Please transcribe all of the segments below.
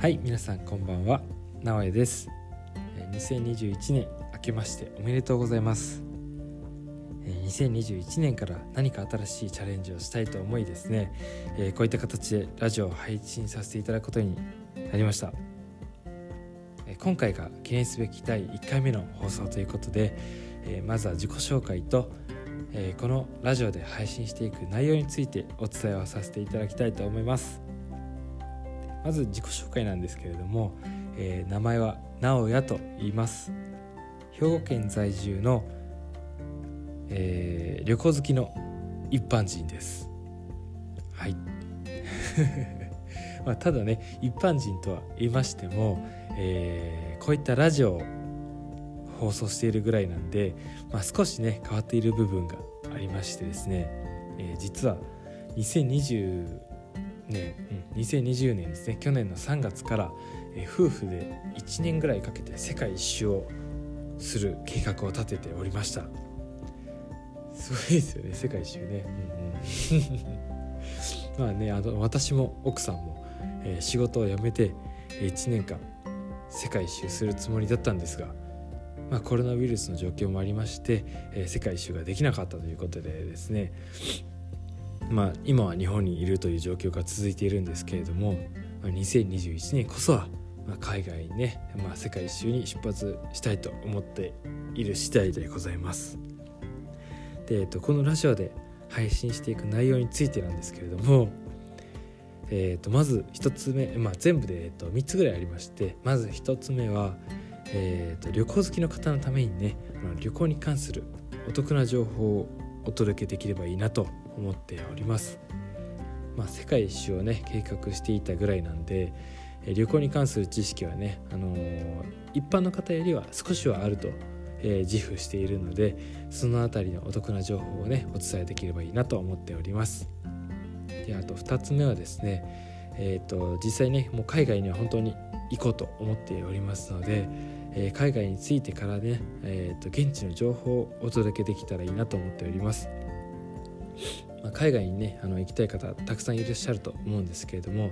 はい皆さんこんばんは。直江です。2021年明けましておめでとうございます。2021年から何か新しいチャレンジをしたいと思いですね。こういった形でラジオを配信させていただくことになりました。今回が記念すべき第1回目の放送ということでまずは自己紹介とこのラジオで配信していく内容についてお伝えをさせていただきたいと思います。まず自己紹介なんですけれども、えー、名前は直哉と言います。兵庫県在住の、えー、旅行好きの一般人です。はい。まあ、ただね一般人とは言いましても、えー、こういったラジオを放送しているぐらいなんで、まあ、少しね変わっている部分がありましてですね、えー、実は2020年、2020年ですね去年の3月から、え、夫婦で1年ぐらいかけて世界一周をする計画を立てておりました。すごいですよね世界一周ね、うんうん、まあねあの私も奥さんも、えー、仕事を辞めて1年間世界一周するつもりだったんですが、まあ、コロナウイルスの状況もありまして、えー、世界一周ができなかったということでですね。まあ、今は日本にいるという状況が続いているんですけれども、まあ、2021年こそは、まあ、海外にね、まあ、世界一周に出発したいと思っている次第でございます。で、えっと、このラジオで配信していく内容についてなんですけれども、えっと、まず1つ目、まあ、全部で、えっと、3つぐらいありましてまず1つ目は、えっと、旅行好きの方のためにね旅行に関するお得な情報をお届けできればいいなと思っております。まあ、世界一周をね計画していたぐらいなんで旅行に関する知識はね、あの、一般の方よりは少しはあると、えー、自負しているのでその辺りのお得な情報をねお伝えできればいいなと思っております。であと2つ目はですね、えーと、実際ねもう海外には本当に行こうと思っておりますので、えー、海外についてからね、えーと現地の情報をお届けできたらいいなと思っております。まあ、海外にねあの行きたい方たくさんいらっしゃると思うんですけれども、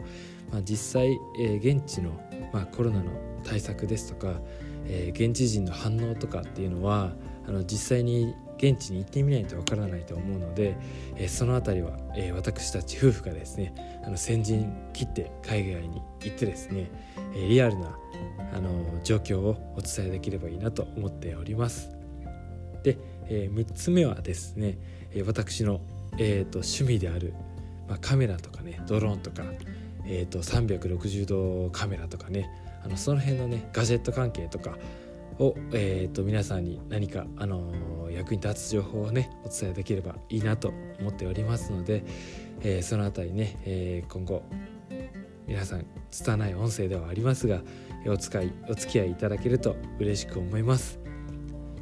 まあ、実際、えー、現地の、まあ、コロナの対策ですとか、えー、現地人の反応とかっていうのはあの実際に現地に行ってみないとわからないと思うので、え、その辺りは、え、私たち夫婦がですねあの先陣切って海外に行ってですね、え、リアルなあの状況をお伝えできればいいなと思っております。で、え、3つ目はですね、え、私のえーと、趣味である、まあ、カメラとかねドローンとか、えーと、360度カメラとかねあのその辺のねガジェット関係とかを、えーと、皆さんに何か、あのー、役に立つ情報をねお伝えできればいいなと思っておりますので、えー、その辺りね、えー、今後皆さん拙い音声ではありますがお使いお付き合いいただけると嬉しく思います。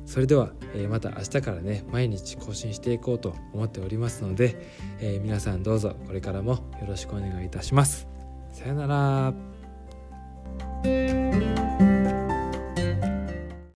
それでは、えまた明日からね毎日更新していこうと思っておりますので、え皆さんどうぞこれからもよろしくお願いいたします。さよなら。